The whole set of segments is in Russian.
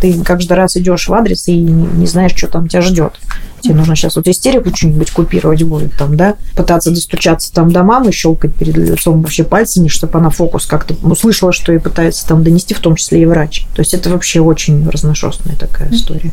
Ты каждый раз идешь в адрес и не знаешь, что там тебя ждет. Тебе нужно сейчас вот истерику что-нибудь купировать будет там, да, пытаться достучаться там до мамы, щелкать перед лицом вообще пальцами, чтобы она фокус как-то услышала, что ей пытается там донести, в том числе и врач. То есть это вообще очень разношерстная такая история.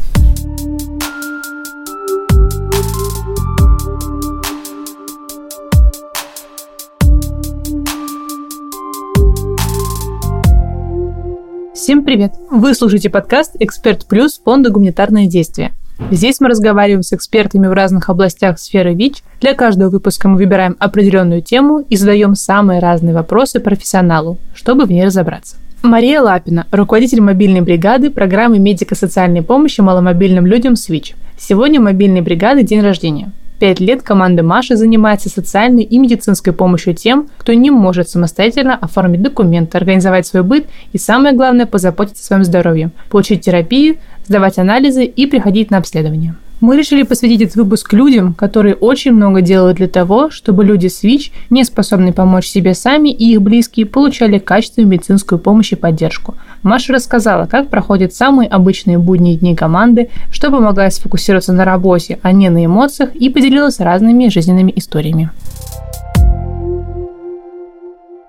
Всем привет! Вы слушаете подкаст «Эксперт Плюс» фонда «Гуманитарные действия». Здесь мы разговариваем с экспертами в разных областях сферы ВИЧ. Для каждого выпуска мы выбираем определенную тему и задаем самые разные вопросы профессионалу, чтобы в ней разобраться. Мария Лапина, руководитель мобильной бригады программы медико-социальной помощи маломобильным людям СВИЧ. Сегодня у мобильной бригады день рождения. Пять лет команда Маши занимается социальной и медицинской помощью тем, кто не может самостоятельно оформить документы, организовать свой быт и, самое главное, позаботиться о своем здоровье, получить терапию, сдавать анализы и приходить на обследование. Мы решили посвятить этот выпуск людям, которые очень много делают для того, чтобы люди с ВИЧ, не способные помочь себе сами и их близкие, получали качественную медицинскую помощь и поддержку. Маша рассказала, как проходят самые обычные будние дни команды, что помогает сфокусироваться на работе, а не на эмоциях, и поделилась разными жизненными историями.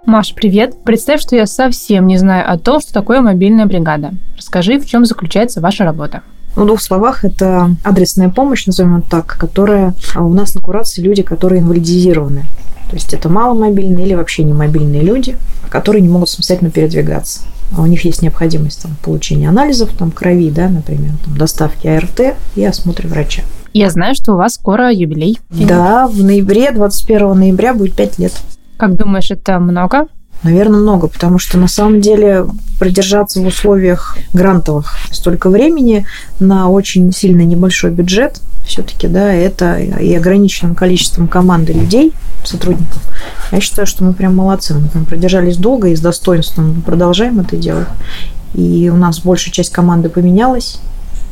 Маш, привет. Представь, что я совсем не знаю о том, что такое мобильная бригада. Расскажи, в чем заключается ваша работа. В двух словах, это адресная помощь, назовем это так, которая а, у нас на курации люди, которые инвалидизированы. То есть это маломобильные или вообще не мобильные люди, которые не могут самостоятельно передвигаться. А у них есть необходимость там, получения анализов, там, крови, да, например, там, доставки АРТ и осмотра врача. Я знаю, что у вас скоро юбилей. Да, в ноябре, 21 ноября будет 5 лет. Как думаешь, это много? Наверное, много, потому что на самом деле продержаться в условиях грантовых столько времени на очень сильно небольшой бюджет, все-таки, да, это и ограниченным количеством команды людей, сотрудников. Я считаю, что мы прям молодцы. Мы прям продержались долго и с достоинством продолжаем это делать. И у нас большая часть команды поменялась.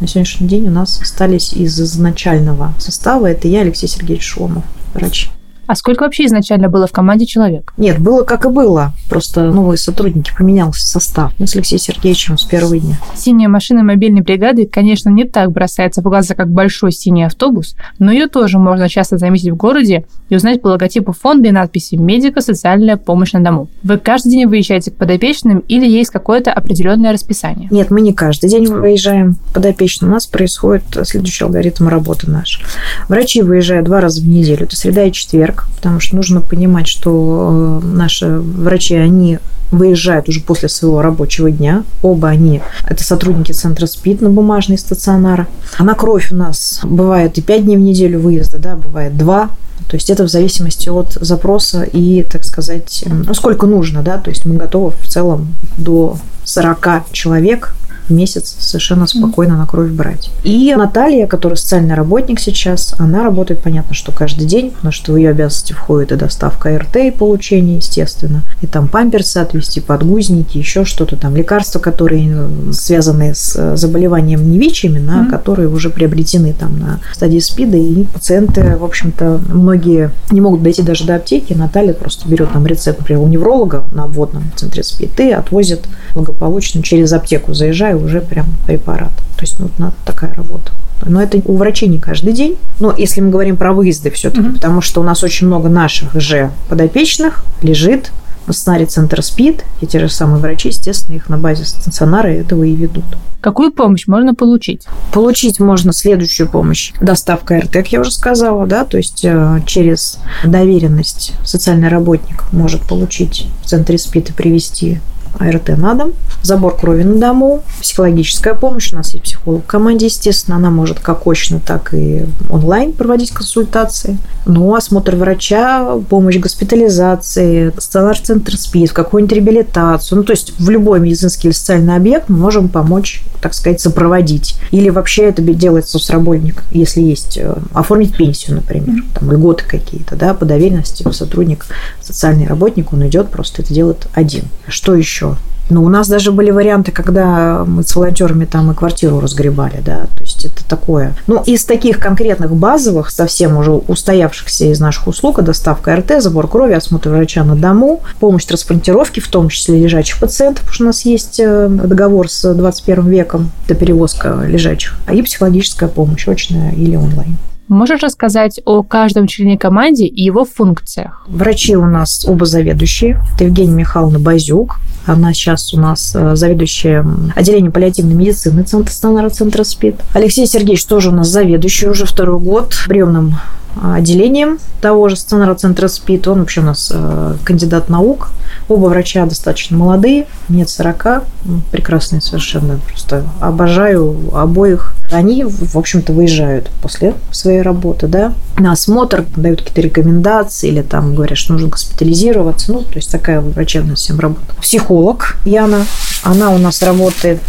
На сегодняшний день у нас остались из изначального состава. Это я, Алексей Сергеевич Шомов, врач. А сколько вообще изначально было в команде человек? Нет, было как и было. Просто новые сотрудники, поменялся состав. Мы с Алексеем Сергеевичем с первого дня. Синяя машина мобильной бригады, конечно, не так бросается в глаза, как большой синий автобус, но ее тоже можно часто заметить в городе и узнать по логотипу фонда и надписи «Медико-социальная помощь на дому». Вы каждый день выезжаете к подопечным или есть какое-то определенное расписание? Нет, мы не каждый день выезжаем к подопечным. У нас происходит следующий алгоритм работы наш. Врачи выезжают два раза в неделю. Это среда и четверг человек, потому что нужно понимать, что э, наши врачи, они выезжают уже после своего рабочего дня. Оба они – это сотрудники центра СПИД на бумажной стационара. А на кровь у нас бывает и 5 дней в неделю выезда, да, бывает 2. То есть это в зависимости от запроса и, так сказать, ну, сколько нужно, да, то есть мы готовы в целом до 40 человек в месяц совершенно спокойно на кровь брать. И Наталья, которая социальный работник сейчас, она работает, понятно, что каждый день, потому что в ее обязанности входит и доставка РТ, и получение, естественно, и там памперсы отвезти, подгузники, еще что-то там, лекарства, которые э, связаны с э, заболеванием не ВИЧ именно, mm-hmm. которые уже приобретены там на стадии СПИДа, и пациенты, в общем-то, многие не могут дойти даже до аптеки, Наталья просто берет там рецепт, например, у невролога на обводном центре СПИД и отвозит благополучно через аптеку, заезжая уже прям препарат. То есть ну, вот такая работа. Но это у врачей не каждый день. Но если мы говорим про выезды все-таки, mm-hmm. потому что у нас очень много наших же подопечных лежит в стационаре центр СПИД, и те же самые врачи, естественно, их на базе стационара этого и ведут. Какую помощь можно получить? Получить можно следующую помощь. Доставка РТ, как я уже сказала, да, то есть э, через доверенность социальный работник может получить в центре СПИД и привести АРТ на дом, забор крови на дому, психологическая помощь. У нас есть психолог в команде, естественно. Она может как очно, так и онлайн проводить консультации. Ну, осмотр врача, помощь госпитализации, стационар-центр СПИД, какую-нибудь реабилитацию. Ну, то есть в любой медицинский или социальный объект мы можем помочь, так сказать, сопроводить. Или вообще это делает соцработник, если есть, э, оформить пенсию, например, там льготы какие-то, да, по доверенности сотрудник, социальный работник, он идет, просто это делает один. Что еще? Еще? Ну, у нас даже были варианты, когда мы с волонтерами там и квартиру разгребали, да, то есть это такое. Ну, из таких конкретных базовых, совсем уже устоявшихся из наших услуг, доставка РТ, забор крови, осмотр врача на дому, помощь транспортировки, в том числе лежачих пациентов, потому что у нас есть э, договор с 21 веком, это перевозка лежачих, и психологическая помощь, очная или онлайн. Можешь рассказать о каждом члене команды и его функциях? Врачи у нас оба заведующие. Это Евгения Михайловна Базюк. Она сейчас у нас э, заведующая отделением паллиативной медицины Центра стационара Центра СПИД. Алексей Сергеевич тоже у нас заведующий уже второй год приемным отделением того же стационара центра СПИД. Он вообще у нас э, кандидат наук. Оба врача достаточно молодые, нет 40, прекрасные совершенно. Просто обожаю обоих. Они, в общем-то, выезжают после своей работы, да, на осмотр, дают какие-то рекомендации или там говорят, что нужно госпитализироваться. Ну, то есть такая врачебная всем работа. Психолог Яна, она у нас работает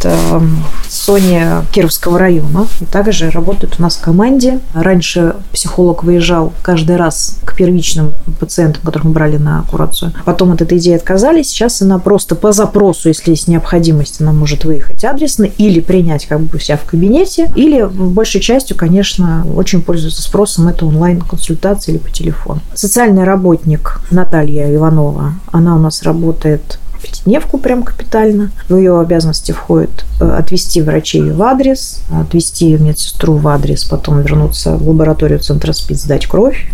Соня Кировского района. И также работает у нас в команде. Раньше психолог выезжал каждый раз к первичным пациентам, которых мы брали на курацию. Потом от этой идеи отказались. Сейчас она просто по запросу, если есть необходимость, она может выехать адресно или принять как бы у себя в кабинете, или большей частью, конечно, очень пользуется спросом это онлайн-консультация или по телефону. Социальный работник Наталья Иванова, она у нас работает пятидневку прям капитально. В ее обязанности входит э, отвести врачей в адрес, отвести медсестру в адрес, потом вернуться в лабораторию центра СПИД, сдать кровь,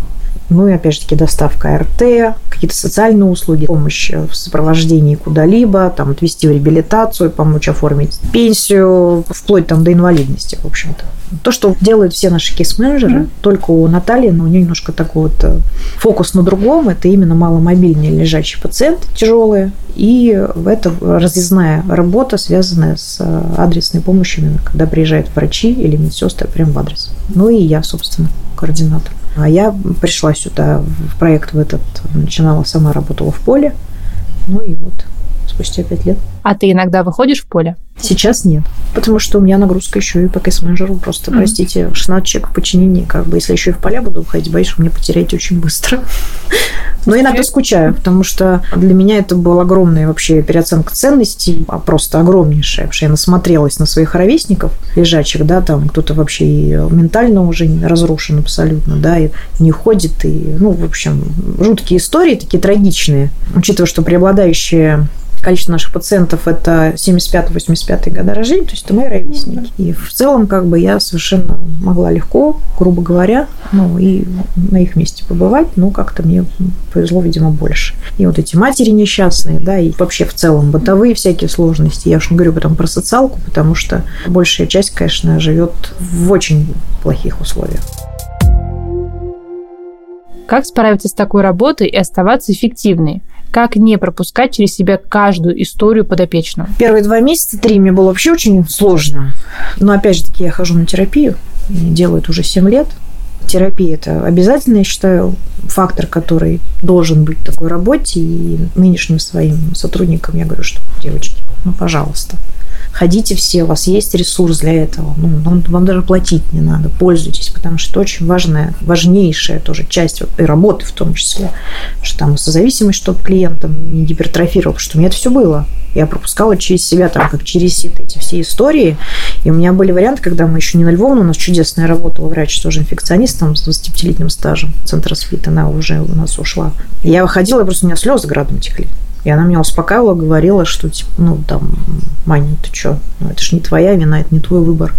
ну и, опять же таки, доставка РТ, какие-то социальные услуги, помощь в сопровождении куда-либо, там, отвести в реабилитацию, помочь оформить пенсию, вплоть там до инвалидности, в общем-то. То, что делают все наши кейс-менеджеры, mm-hmm. только у Натальи, но у нее немножко такой вот э, фокус на другом, это именно маломобильные лежачие пациенты, тяжелые, и это разъездная работа, связанная с э, адресной помощью, когда приезжают врачи или медсестры прямо в адрес. Ну и я, собственно, координатор. А я пришла сюда в проект в этот, начинала сама работала в поле, ну и вот спустя пять лет. А ты иногда выходишь в поле? Сейчас нет, потому что у меня нагрузка еще и по кейс-менеджеру. Просто, mm-hmm. простите, 16 человек в подчинении, как бы, если еще и в поля буду уходить, боюсь, что мне потерять очень быстро. Но иногда скучаю, потому что для меня это была огромная вообще переоценка ценностей, а просто огромнейшая, потому что я насмотрелась на своих ровесников лежачих, да, там кто-то вообще и ментально уже разрушен абсолютно, да, и не ходит, и, ну, в общем, жуткие истории, такие трагичные, учитывая, что преобладающие количество наших пациентов это 75-85 года рождения, то есть это мои ровесники. И в целом как бы я совершенно могла легко, грубо говоря, ну и на их месте побывать, но как-то мне повезло, видимо, больше. И вот эти матери несчастные, да, и вообще в целом бытовые всякие сложности. Я уж не говорю потом про социалку, потому что большая часть, конечно, живет в очень плохих условиях. Как справиться с такой работой и оставаться эффективной? Как не пропускать через себя каждую историю подопечного? Первые два месяца, три, мне было вообще очень сложно. Но опять же таки я хожу на терапию, делаю это уже 7 лет. Терапия – это обязательно, я считаю, фактор, который должен быть в такой работе. И нынешним своим сотрудникам я говорю, что, девочки, ну, пожалуйста, ходите все, у вас есть ресурс для этого, ну, вам, вам даже платить не надо, пользуйтесь, потому что это очень важная, важнейшая тоже часть вот, и работы в том числе, что там созависимость, чтобы клиентам не гипертрофировал, что у меня это все было. Я пропускала через себя, там, как через сито эти все истории. И у меня были варианты, когда мы еще не на Львовно, у нас чудесная работала врач, тоже инфекционистом с 25-летним стажем центра СПИД, она уже у нас ушла. Я выходила, и просто у меня слезы градом текли. И она меня успокаивала, говорила, что, типа, ну, там, Маня, ты что, ну, это же не твоя вина, это не твой выбор.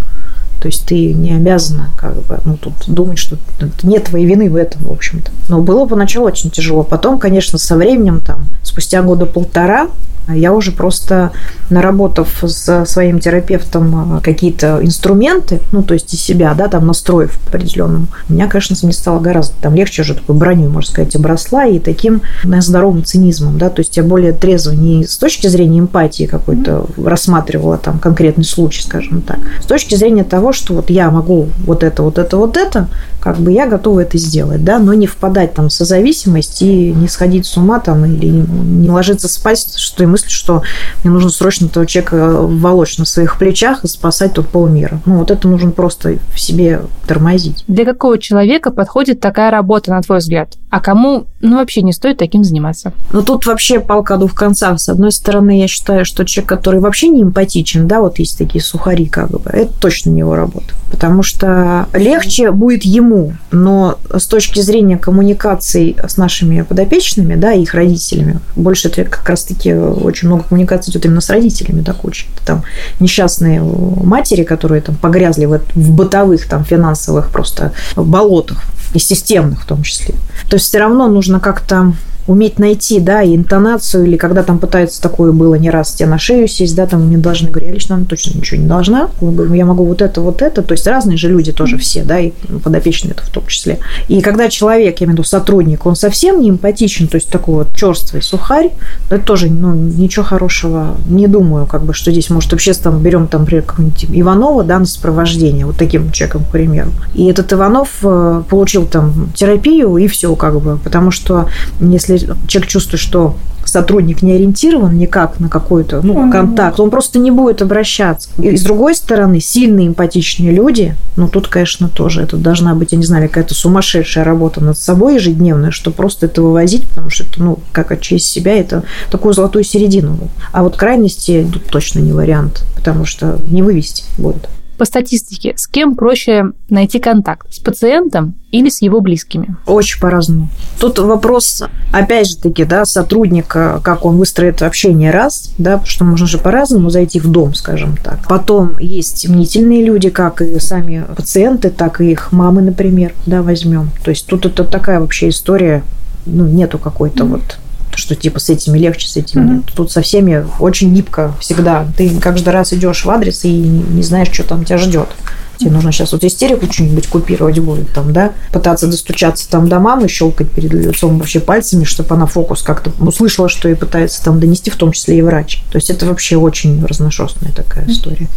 То есть ты не обязана как бы, ну, тут думать, что нет твоей вины в этом, в общем-то. Но было поначалу очень тяжело. Потом, конечно, со временем, там, спустя года полтора, я уже просто, наработав с своим терапевтом а, какие-то инструменты, ну, то есть из себя, да, там, настроив определенным, у меня, конечно, мне стало гораздо там легче уже такой броню, можно сказать, обросла, и таким на здоровым цинизмом, да, то есть я более трезво не с точки зрения эмпатии какой-то рассматривала там конкретный случай, скажем так, с точки зрения того, что вот я могу вот это, вот это, вот это, как бы я готова это сделать, да, но не впадать там в созависимость и не сходить с ума там или не ложиться спать, что им мысль, что мне нужно срочно этого человека волочь на своих плечах и спасать тут полмира. Ну, вот это нужно просто в себе тормозить. Для какого человека подходит такая работа, на твой взгляд? А кому, ну, вообще не стоит таким заниматься? Ну, тут вообще полка двух концах. С одной стороны, я считаю, что человек, который вообще не эмпатичен, да, вот есть такие сухари, как бы, это точно не его работа. Потому что легче будет ему, но с точки зрения коммуникаций с нашими подопечными, да, их родителями, больше это как раз-таки очень много коммуникаций идет именно с родителями, так очень. Там несчастные матери, которые там погрязли в, в бытовых, там, финансовых просто болотах, и системных в том числе. То есть все равно нужно как-то уметь найти, да, и интонацию, или когда там пытаются такое было не раз, тебе на шею сесть, да, там мне должны, говорю, я лично точно ничего не должна, я могу вот это, вот это, то есть разные же люди тоже все, да, и подопечные это в том числе. И когда человек, я имею в виду сотрудник, он совсем не эмпатичен, то есть такой вот черствый сухарь, это тоже, ну, ничего хорошего не думаю, как бы, что здесь может вообще там берем, там, например, какого-нибудь Иванова, да, на сопровождение, вот таким человеком, к примеру. И этот Иванов э, получил там терапию, и все, как бы, потому что если если человек чувствует, что сотрудник не ориентирован никак на какой-то ну, он контакт, он просто не будет обращаться. И с другой стороны, сильные эмпатичные люди, ну тут, конечно, тоже это должна быть, я не знаю, какая-то сумасшедшая работа над собой ежедневная, что просто это вывозить, потому что это, ну, как отчесть себя, это такую золотую середину. А вот крайности тут точно не вариант, потому что не вывести будет. По статистике, с кем проще найти контакт? С пациентом или с его близкими? Очень по-разному. Тут вопрос, опять же таки, да, сотрудника, как он выстроит общение раз, да, потому что можно же по-разному зайти в дом, скажем так. Потом есть мнительные люди, как и сами пациенты, так и их мамы, например, да, возьмем. То есть тут это такая вообще история, ну, нету какой-то mm-hmm. вот что типа с этими легче, с этими mm-hmm. нет. Тут со всеми очень гибко всегда. Ты каждый раз идешь в адрес и не знаешь, что там тебя ждет. Тебе нужно сейчас вот истерику что-нибудь купировать будет там, да, пытаться достучаться там до мамы, щелкать перед лицом вообще пальцами, чтобы она фокус как-то услышала, что ей пытается там донести, в том числе и врач. То есть это вообще очень разношерстная такая история.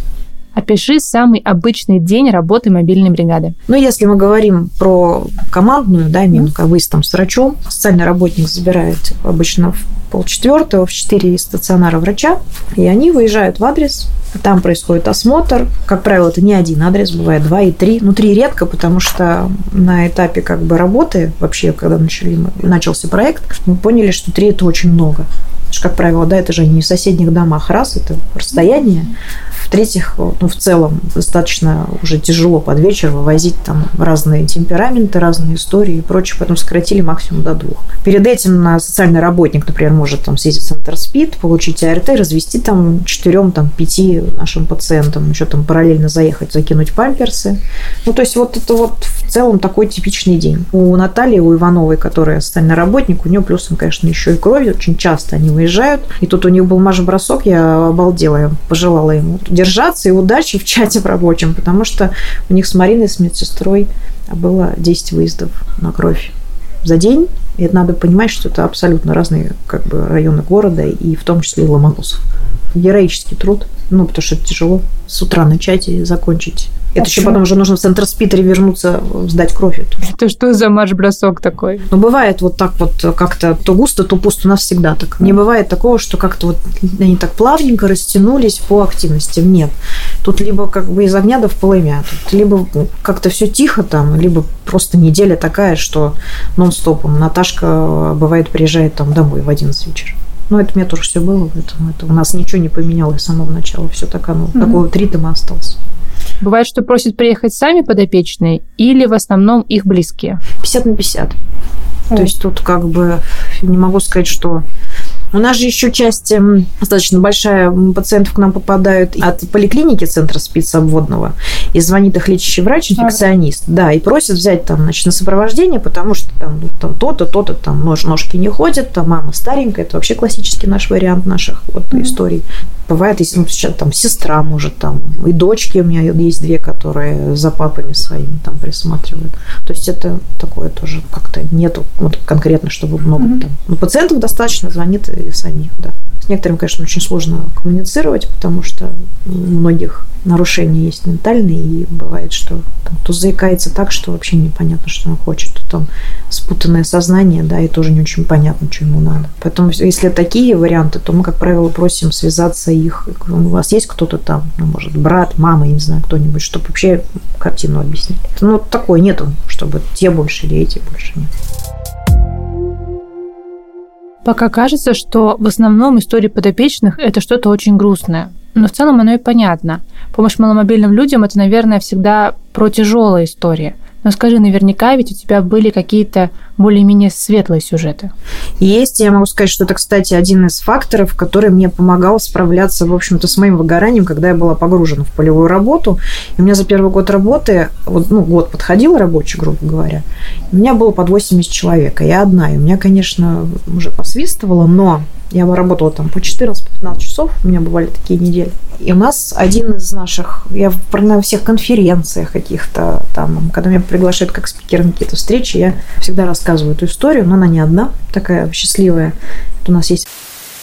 Опиши самый обычный день работы мобильной бригады. Ну, если мы говорим про командную, да, именно как выезд там с врачом, социальный работник забирает обычно в полчетвертого, в четыре стационара врача, и они выезжают в адрес, там происходит осмотр. Как правило, это не один адрес, бывает два и три. Ну, три редко, потому что на этапе как бы работы, вообще, когда начали, начался проект, мы поняли, что три – это очень много. Что, как правило, да, это же не в соседних домах, раз, это расстояние. В-третьих, ну, в целом, достаточно уже тяжело под вечер вывозить там разные темпераменты, разные истории и прочее, поэтому сократили максимум до двух. Перед этим на социальный работник, например, может там съездить в центр СПИД, получить АРТ, развести там четырем, там, пяти нашим пациентам, еще там параллельно заехать, закинуть памперсы. Ну, то есть вот это вот в целом такой типичный день. У Натальи, у Ивановой, которая социальный работник, у нее плюсом, конечно, еще и кровь. Очень часто они выезжают. И тут у них был марш-бросок, я обалдела, я пожелала ему держаться и удачи в чате в рабочем, потому что у них с Мариной, с медсестрой было 10 выездов на кровь за день. И это надо понимать, что это абсолютно разные как бы, районы города, и в том числе и Ломоносов. Героический труд, ну, потому что это тяжело с утра начать и закончить это еще потом уже нужно в центр спитера вернуться, сдать кровь. Эту. Это что за марш-бросок такой? Ну, бывает вот так вот как-то то густо, то пусто. У нас всегда так. Не бывает такого, что как-то вот они так плавненько растянулись по активности. Нет. Тут либо как бы из огня до в полымя. Тут либо как-то все тихо там, либо просто неделя такая, что нон-стопом. Наташка, бывает, приезжает там домой в 11 вечера. Ну, это мне тоже все было, поэтому это у нас ничего не поменялось с самого начала. Все так оно, mm-hmm. такой вот ритм остался. Бывает, что просят приехать сами подопечные или в основном их близкие? 50 на 50. Mm. То есть тут как бы не могу сказать, что у нас же еще часть достаточно большая пациентов к нам попадают от поликлиники центра спецобводного, и звонит их лечащий врач, инфекционист, ага. да, и просит взять там, значит, на сопровождение, потому что там, ну, там то-то, то-то, там нож, ножки не ходят, там мама старенькая, это вообще классический наш вариант наших вот mm историй бывает, если ну, сейчас там сестра может там, и дочки у меня есть две, которые за папами своими там присматривают. То есть это такое тоже как-то нету вот конкретно, чтобы много mm-hmm. там. Но пациентов достаточно звонит и самих, да. С некоторыми, конечно, очень сложно коммуницировать, потому что у многих нарушения есть ментальные, и бывает, что там, кто заикается так, что вообще непонятно, что он хочет, то там спутанное сознание, да, и тоже не очень понятно, что ему надо. Поэтому, если такие варианты, то мы, как правило, просим связаться их. У вас есть кто-то там, ну, может, брат, мама, я не знаю, кто-нибудь, чтобы вообще картину объяснить. Ну, такое нету, чтобы те больше или эти больше нет. Пока кажется, что в основном истории подопечных – это что-то очень грустное. Но в целом оно и понятно. Помощь маломобильным людям – это, наверное, всегда про тяжелые истории – но скажи, наверняка ведь у тебя были какие-то более-менее светлые сюжеты. Есть. Я могу сказать, что это, кстати, один из факторов, который мне помогал справляться, в общем-то, с моим выгоранием, когда я была погружена в полевую работу. И у меня за первый год работы, вот, ну, год подходил рабочий, грубо говоря, у меня было под 80 человек, а я одна. И у меня, конечно, уже посвистывало, но я работала там по 14-15 часов, у меня бывали такие недели. И у нас один из наших, я на всех конференциях каких-то там, когда меня приглашают как спикер на какие-то встречи, я всегда рассказываю эту историю, но она не одна, такая счастливая. Это у нас есть,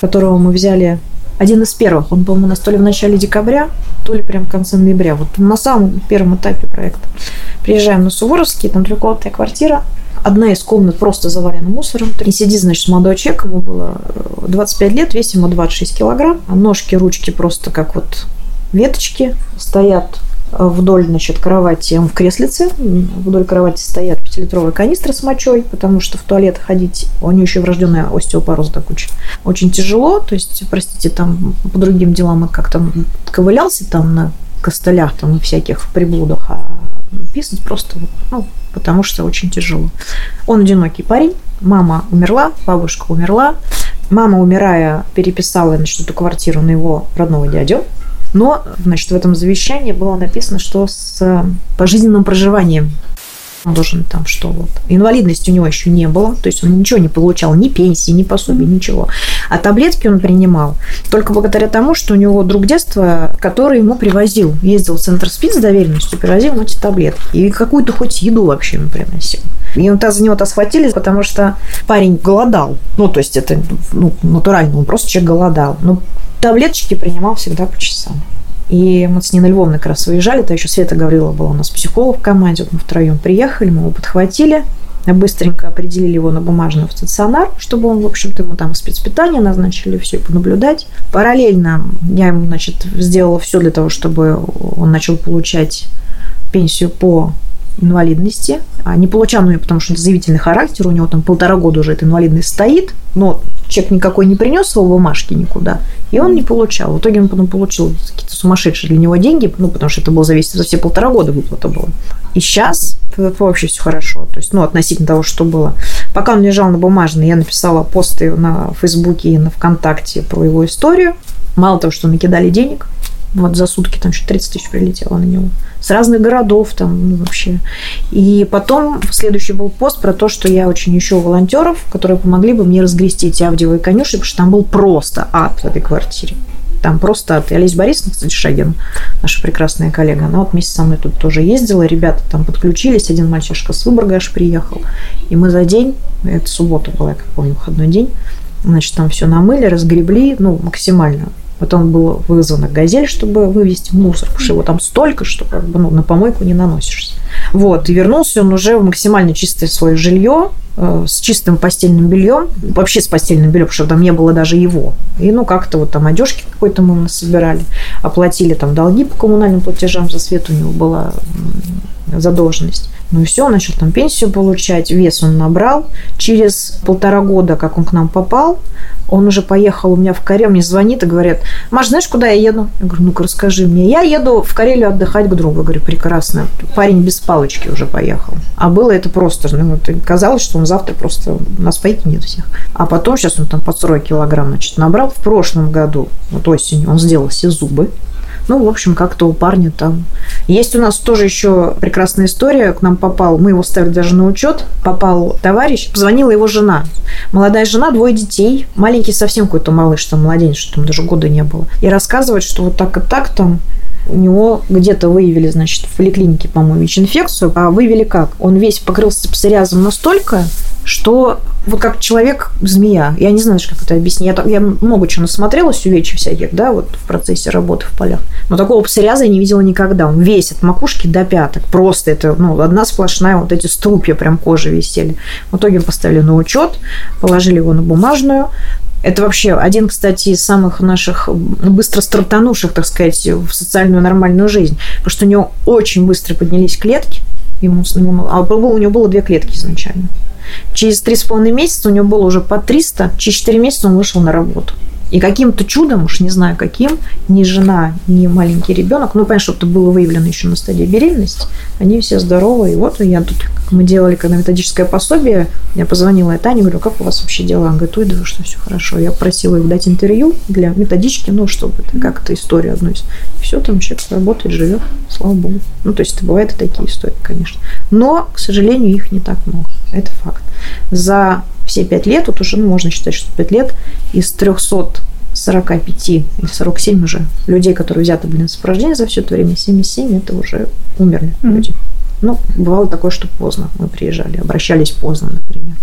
которого мы взяли один из первых. Он, по-моему, у нас то ли в начале декабря, то ли прям в конце ноября. Вот на самом первом этапе проекта. Приезжаем на Суворовский, там трехкомнатная квартира, одна из комнат просто завалена мусором. И сидит, значит, молодой человек, ему было 25 э, лет, весит ему 26 килограмм. Ножки, ручки просто как вот веточки стоят вдоль, значит, кровати, он в креслице, вдоль кровати стоят пятилитровые канистры с мочой, потому что в туалет ходить, у нее еще врожденная остеопороз до кучи. Очень тяжело, то есть, простите, там по другим делам он как-то ковылялся там на костылях там и всяких приблудах, а писать просто, ну, потому что очень тяжело. Он одинокий парень, мама умерла, бабушка умерла. Мама, умирая, переписала значит, эту квартиру на его родного дядю. Но, значит, в этом завещании было написано, что с пожизненным проживанием он должен там что вот. Инвалидности у него еще не было, то есть он ничего не получал, ни пенсии, ни пособий, ничего. А таблетки он принимал только благодаря тому, что у него друг детства, который ему привозил, ездил в центр СПИД с доверенностью, привозил ему эти таблетки. И какую-то хоть еду вообще ему приносил. И он за него-то схватили, потому что парень голодал. Ну, то есть это ну, натурально, он просто человек голодал. Но таблеточки принимал всегда по часам. И мы с Ниной Львовной как раз выезжали, то еще Света Гаврилова была у нас психолог в команде, вот мы втроем приехали, мы его подхватили, быстренько определили его на бумажный в стационар, чтобы он, в общем-то, ему там спецпитание назначили, все понаблюдать. Параллельно я ему, значит, сделала все для того, чтобы он начал получать пенсию по инвалидности. А не получал ее, потому что это заявительный характер, у него там полтора года уже эта инвалидность стоит, но человек никакой не принес его бумажки никуда, и он не получал. В итоге он потом получил какие-то сумасшедшие для него деньги, ну, потому что это было зависит за все полтора года выплата была. И сейчас вообще все хорошо, то есть, ну, относительно того, что было. Пока он лежал на бумажной, я написала посты на Фейсбуке и на ВКонтакте про его историю. Мало того, что накидали денег, вот за сутки там еще 30 тысяч прилетело на него с разных городов там ну, вообще. И потом следующий был пост про то, что я очень ищу волонтеров, которые помогли бы мне разгрести эти аудиовые конюшни, потому что там был просто ад в этой квартире. Там просто ад. И Олеся Борисовна, кстати, Шагин, наша прекрасная коллега, она вот вместе со мной тут тоже ездила, ребята там подключились, один мальчишка с Выборга аж приехал, и мы за день, это суббота была, я как помню, выходной день, значит, там все намыли, разгребли, ну, максимально Потом было вызвано газель, чтобы вывести мусор, потому что его там столько, что как бы ну, на помойку не наносишься. Вот, и вернулся он уже в максимально чистое свое жилье, с чистым постельным бельем, вообще с постельным бельем, потому что там не было даже его. И ну как-то вот там одежки какой-то мы собирали, оплатили там долги по коммунальным платежам, за свет у него была задолженность. Ну и все, он начал там пенсию получать, вес он набрал. Через полтора года, как он к нам попал, он уже поехал у меня в Карелию, мне звонит и говорит, Маш, знаешь, куда я еду? Я говорю, ну-ка расскажи мне. Я еду в Карелию отдыхать к другу. Я говорю, прекрасно. Парень без палочки уже поехал. А было это просто, ну, казалось, что он завтра просто нас покинет всех. А потом сейчас он там под 40 килограмм, значит, набрал в прошлом году, вот осенью, он сделал все зубы, Ну, в общем, как-то у парня там. Есть у нас тоже еще прекрасная история. К нам попал, мы его ставили даже на учет, попал товарищ, позвонила его жена. Молодая жена, двое детей, маленький совсем какой-то малыш, там младенец, что там даже года не было. И рассказывает, что вот так и так там у него где-то выявили, значит, в поликлинике, по-моему, ВИЧ-инфекцию. А выявили как? Он весь покрылся псориазом настолько, что вот как человек-змея. Я не знаю, как это объяснить. Я, я много чего насмотрелась, увечий всяких, да, вот в процессе работы в полях. Но такого псориаза я не видела никогда. Он весь от макушки до пяток. Просто это, ну, одна сплошная, вот эти струпья прям кожи висели. В итоге поставили на учет, положили его на бумажную, это вообще один, кстати, из самых наших быстро стартанувших, так сказать, в социальную нормальную жизнь. Потому что у него очень быстро поднялись клетки. Ему, ему, а у него было две клетки изначально. Через три с половиной месяца у него было уже по 300, через 4 месяца он вышел на работу. И каким-то чудом, уж не знаю каким, ни жена, ни маленький ребенок, ну, понятно, что это было выявлено еще на стадии беременности, они все здоровы. И вот я тут, мы делали, когда методическое пособие, я позвонила и Тане, говорю, как у вас вообще дела? Она говорит, ой, да что все хорошо. Я просила их дать интервью для методички, ну, чтобы это как то история одной. Все, там человек работает, живет, слава богу. Ну, то есть, это бывают и такие истории, конечно. Но, к сожалению, их не так много. Это факт. За все пять лет, вот уже ну, можно считать, что пять лет, из 345 или 47 уже людей, которые взяты были на сопровождение за все это время, 77 это уже умерли mm-hmm. люди. Ну, бывало такое, что поздно мы приезжали, обращались поздно, например.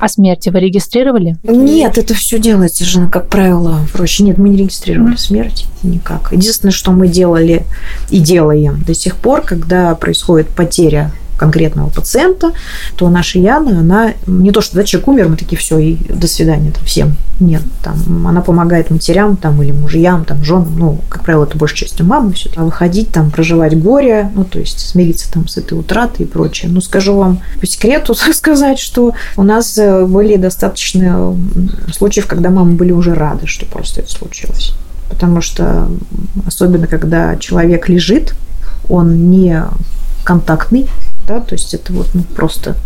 А смерти вы регистрировали? Нет, это все делается же, как правило, проще. Нет, мы не регистрировали mm. смерть никак. Единственное, что мы делали и делаем до сих пор, когда происходит потеря конкретного пациента, то наша Яна, она не то, что да, человек умер, мы такие, все, и до свидания там, всем. Нет, там, она помогает матерям там, или мужьям, там, женам, ну, как правило, это большей частью мамы все а выходить там, проживать горе, ну, то есть смириться там с этой утратой и прочее. Ну, скажу вам по секрету сказать, что у нас э, были достаточно случаев, когда мамы были уже рады, что просто это случилось. Потому что особенно когда человек лежит, он не контактный, да, то есть это вот ну, просто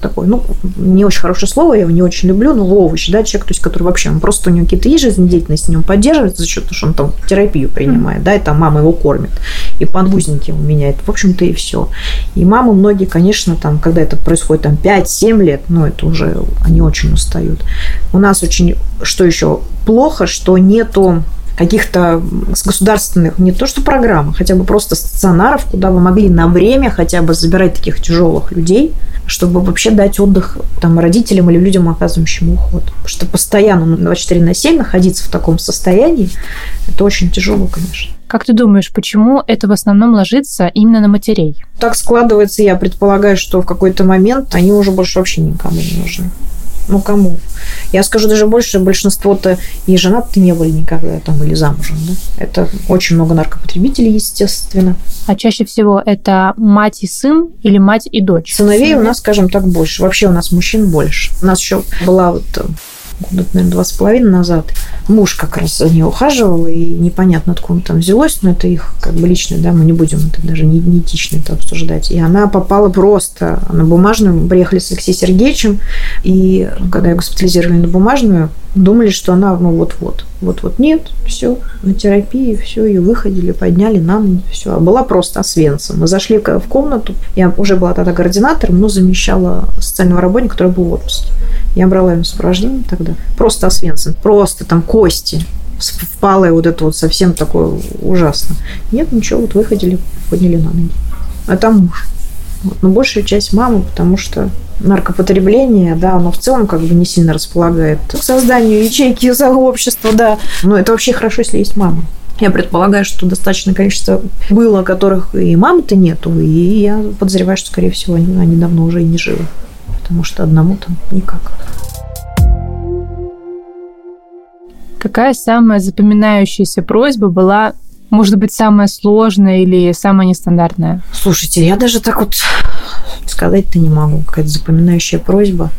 такой, ну, не очень хорошее слово, я его не очень люблю, но овощ, да, человек, то есть, который вообще, он просто у него какие-то есть жизнедеятельности, он поддерживается за счет того, что он там терапию принимает, да, и там мама его кормит, и подгузники он меняет, в общем-то, и все. И мамы многие, конечно, там, когда это происходит там 5-7 лет, ну, это уже, они очень устают. У нас очень, что еще плохо, что нету каких-то государственных, не то что программ, хотя бы просто стационаров, куда вы могли на время хотя бы забирать таких тяжелых людей, чтобы вообще дать отдых там, родителям или людям, оказывающим уход. Потому что постоянно 24 на 7 находиться в таком состоянии, это очень тяжело, конечно. Как ты думаешь, почему это в основном ложится именно на матерей? Так складывается, я предполагаю, что в какой-то момент они уже больше вообще никому не нужны. Ну, кому? Я скажу даже больше, большинство-то и женаты не были никогда там или замужем. Да? Это очень много наркопотребителей, естественно. А чаще всего это мать и сын или мать и дочь? Сыновей у нас, скажем так, больше. Вообще у нас мужчин больше. У нас еще была вот э, года, наверное, два с половиной назад, муж как раз за нее ухаживал, и непонятно, откуда там взялось, но это их как бы личное, да, мы не будем это даже не, не этично это обсуждать. И она попала просто на бумажную, приехали с Алексеем Сергеевичем, и когда ее госпитализировали на бумажную, думали, что она, ну, вот-вот. Вот-вот нет, все, на терапии, все, ее выходили, подняли на ноги, все. А была просто освенцем. Мы зашли в комнату, я уже была тогда координатором, но замещала социального работника, который был в отпуске. Я брала ему сопровождение тогда. Просто освенцем, просто там кости, впалое вот это вот совсем такое ужасно. Нет, ничего, вот выходили, подняли на ноги. А там муж. Вот. Но большая часть мамы, потому что наркопотребление, да, оно в целом как бы не сильно располагает к созданию ячейки сообщества, да. Но это вообще хорошо, если есть мама. Я предполагаю, что достаточное количество было, которых и мамы-то нету, и я подозреваю, что, скорее всего, они, они давно уже и не живы, потому что одному там никак. Какая самая запоминающаяся просьба была может быть, самая сложная или самая нестандартная? Слушайте, я даже так вот сказать-то не могу. Какая-то запоминающая просьба.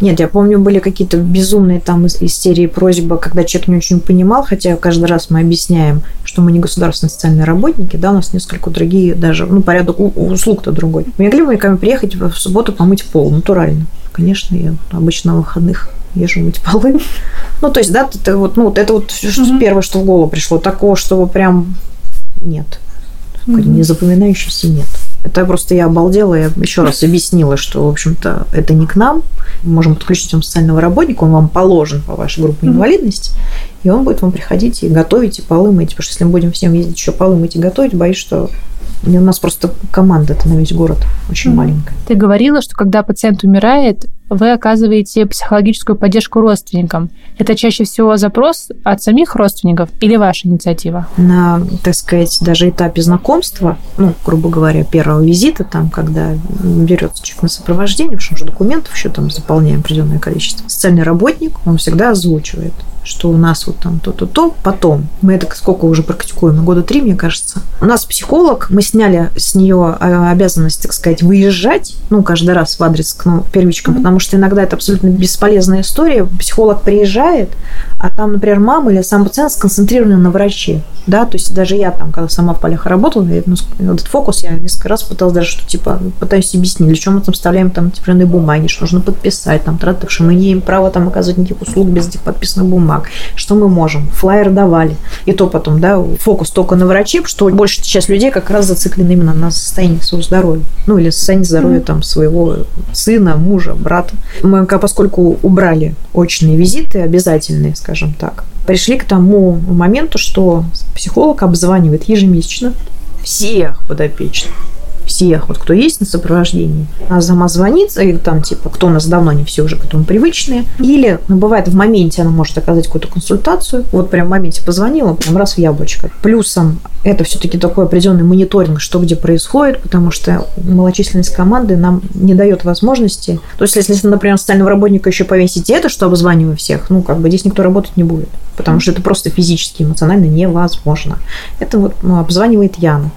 Нет, я помню, были какие-то безумные там из, из серии просьбы, когда человек не очень понимал, хотя каждый раз мы объясняем, что мы не государственные социальные работники, да, у нас несколько другие даже, ну, порядок услуг-то другой. Мы могли бы ко мне приехать в субботу помыть пол, натурально. Конечно, я обычно на выходных езжу мыть полы. Ну, то есть, да, это вот, ну, это вот mm-hmm. первое, что в голову пришло. Такого, чтобы прям нет. Mm-hmm. Не запоминающийся нет. Это просто я обалдела, я еще раз объяснила, что, в общем-то, это не к нам. Мы можем подключить вам социального работника, он вам положен по вашей группе инвалидности, и он будет вам приходить и готовить, и полы мыть. Потому что если мы будем всем ездить еще полы мыть и готовить, боюсь, что у нас просто команда на весь город очень mm-hmm. маленькая. Ты говорила, что когда пациент умирает, вы оказываете психологическую поддержку родственникам. Это чаще всего запрос от самих родственников или ваша инициатива? На, так сказать, даже этапе знакомства, ну, грубо говоря, первого визита, там, когда берется человек на сопровождение, потому что документов еще там заполняем определенное количество, социальный работник, он всегда озвучивает что у нас вот там то-то-то. Потом, мы это сколько уже практикуем, года три, мне кажется. У нас психолог, мы сняли с нее а, обязанность, так сказать, выезжать, ну, каждый раз в адрес к ну, первичкам, mm-hmm. потому что иногда это абсолютно бесполезная история. Психолог приезжает, а там, например, мама или сам пациент сконцентрированы на враче. Да, то есть даже я там, когда сама в полях работала, я, ну, этот фокус я несколько раз пыталась даже, что типа пытаюсь объяснить, для чего мы там вставляем там определенные бумаги, что нужно подписать, там, траты, что мы не имеем права там оказывать никаких услуг без этих подписанных бумаг. Что мы можем? Флайер давали. И то потом, да, фокус только на враче, что большая часть людей как раз зациклены именно на состоянии своего здоровья. Ну, или состояние здоровья там своего сына, мужа, брата. Мы, поскольку убрали очные визиты, обязательные, скажем так, пришли к тому моменту, что психолог обзванивает ежемесячно всех подопечных всех, вот кто есть на сопровождении, а сама звонит, и там типа, кто у нас давно, не все уже к этому привычные. Или, ну, бывает, в моменте она может оказать какую-то консультацию. Вот прям в моменте позвонила, прям раз в яблочко. Плюсом это все-таки такой определенный мониторинг, что где происходит, потому что малочисленность команды нам не дает возможности. То есть, если, например, социального работника еще повесить это, что обзваниваю всех, ну, как бы здесь никто работать не будет, потому что это просто физически, эмоционально невозможно. Это вот ну, обзванивает Яна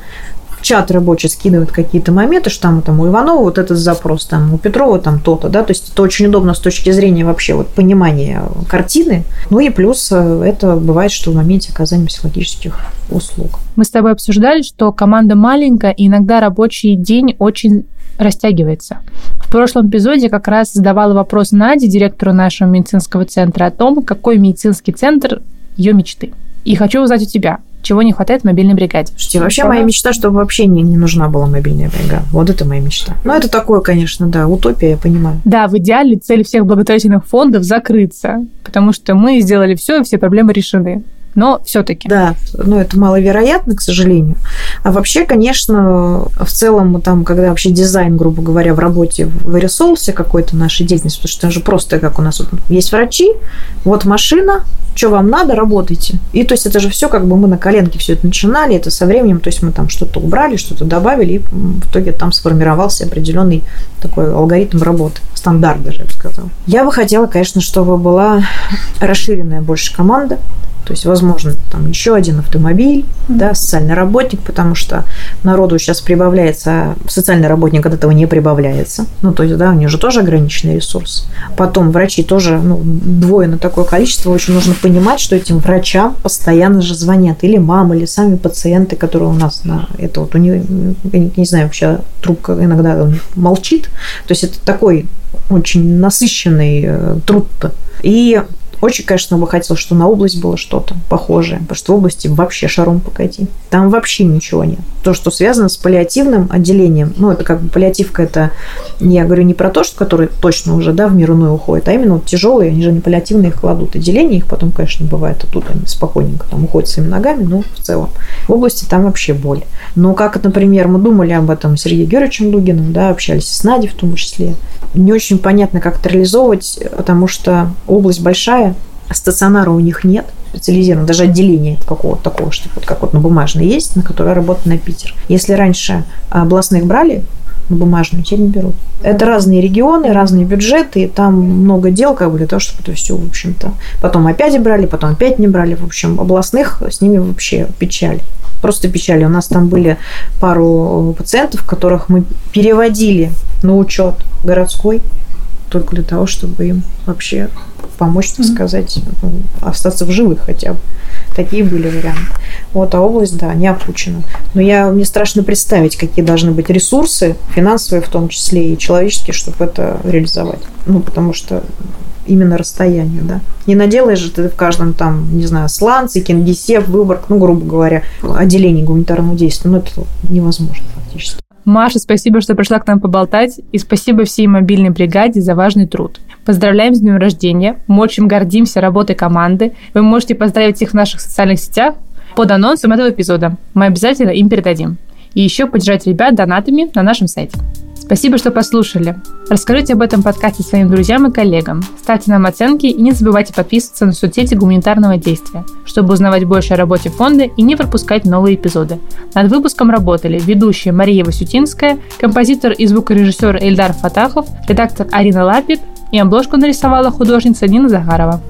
чат рабочий скидывают какие-то моменты, что там, там у Иванова вот этот запрос, там у Петрова там то-то, да, то есть это очень удобно с точки зрения вообще вот понимания картины. Ну и плюс э, это бывает, что в моменте оказания психологических услуг. Мы с тобой обсуждали, что команда маленькая, и иногда рабочий день очень растягивается. В прошлом эпизоде как раз задавала вопрос Наде, директору нашего медицинского центра, о том, какой медицинский центр ее мечты. И хочу узнать у тебя, чего не хватает в мобильной бригаде. Слушайте, вообще моя мечта, чтобы вообще не, не нужна была мобильная бригада. Вот это моя мечта. Ну, это такое, конечно, да, утопия, я понимаю. Да, в идеале цель всех благотворительных фондов закрыться, потому что мы сделали все, и все проблемы решены но все-таки. Да, но это маловероятно, к сожалению. А вообще, конечно, в целом, там, когда вообще дизайн, грубо говоря, в работе вырисовывался какой-то нашей деятельности, потому что это же просто как у нас вот есть врачи, вот машина, что вам надо, работайте. И то есть это же все как бы мы на коленке все это начинали, это со временем, то есть мы там что-то убрали, что-то добавили, и в итоге там сформировался определенный такой алгоритм работы, стандарт даже, я бы сказала. Я бы хотела, конечно, чтобы была расширенная больше команда, то есть, возможно, там еще один автомобиль, mm-hmm. да, социальный работник, потому что народу сейчас прибавляется, а социальный работник от этого не прибавляется. Ну, то есть, да, у них же тоже ограниченный ресурс. Потом врачи тоже, ну, двое на такое количество. Очень нужно понимать, что этим врачам постоянно же звонят. Или мамы, или сами пациенты, которые у нас на это вот у них, я не, не знаю, вообще трубка иногда молчит. То есть, это такой очень насыщенный э, труд. И очень, конечно, бы хотел, что на область было что-то похожее, потому что в области вообще шаром покати. Там вообще ничего нет. То, что связано с паллиативным отделением, ну, это как бы паллиативка, это, я говорю не про то, что который точно уже, да, в мир иной уходит, а именно вот тяжелые, они же не паллиативные, их кладут. Отделение их потом, конечно, бывает, а тут они спокойненько там уходят своими ногами, но в целом. В области там вообще боль. Но как, например, мы думали об этом с Сергеем Георгиевичем Дугиным, да, общались с Надей в том числе, не очень понятно, как это реализовывать, потому что область большая, а стационара у них нет специализированного, даже отделения какого-то такого, что вот как вот на бумажной есть, на которой работает на Питер. Если раньше областных брали на бумажную, теперь не берут. Это разные регионы, разные бюджеты, и там много дел как бы для того, чтобы это все, в общем-то. Потом опять брали, потом опять не брали. В общем, областных с ними вообще печаль. Просто печаль. У нас там были пару пациентов, которых мы переводили на учет городской только для того, чтобы им вообще помочь, так сказать, ну, остаться в живых хотя бы. Такие были варианты. Вот, а область, да, не опучена. Но я, мне страшно представить, какие должны быть ресурсы, финансовые в том числе, и человеческие, чтобы это реализовать. Ну, потому что именно расстоянию, да. Не наделаешь же ты в каждом там, не знаю, сланце, Кингисепп, Выборг, ну, грубо говоря, отделение гуманитарного действия, ну, это невозможно фактически. Маша, спасибо, что пришла к нам поболтать, и спасибо всей мобильной бригаде за важный труд. Поздравляем с днем рождения, мы очень гордимся работой команды. Вы можете поздравить их в наших социальных сетях под анонсом этого эпизода. Мы обязательно им передадим. И еще поддержать ребят донатами на нашем сайте. Спасибо, что послушали. Расскажите об этом подкасте своим друзьям и коллегам. Ставьте нам оценки и не забывайте подписываться на соцсети гуманитарного действия, чтобы узнавать больше о работе фонда и не пропускать новые эпизоды. Над выпуском работали ведущая Мария Васютинская, композитор и звукорежиссер Эльдар Фатахов, редактор Арина Лапик и обложку нарисовала художница Нина Захарова.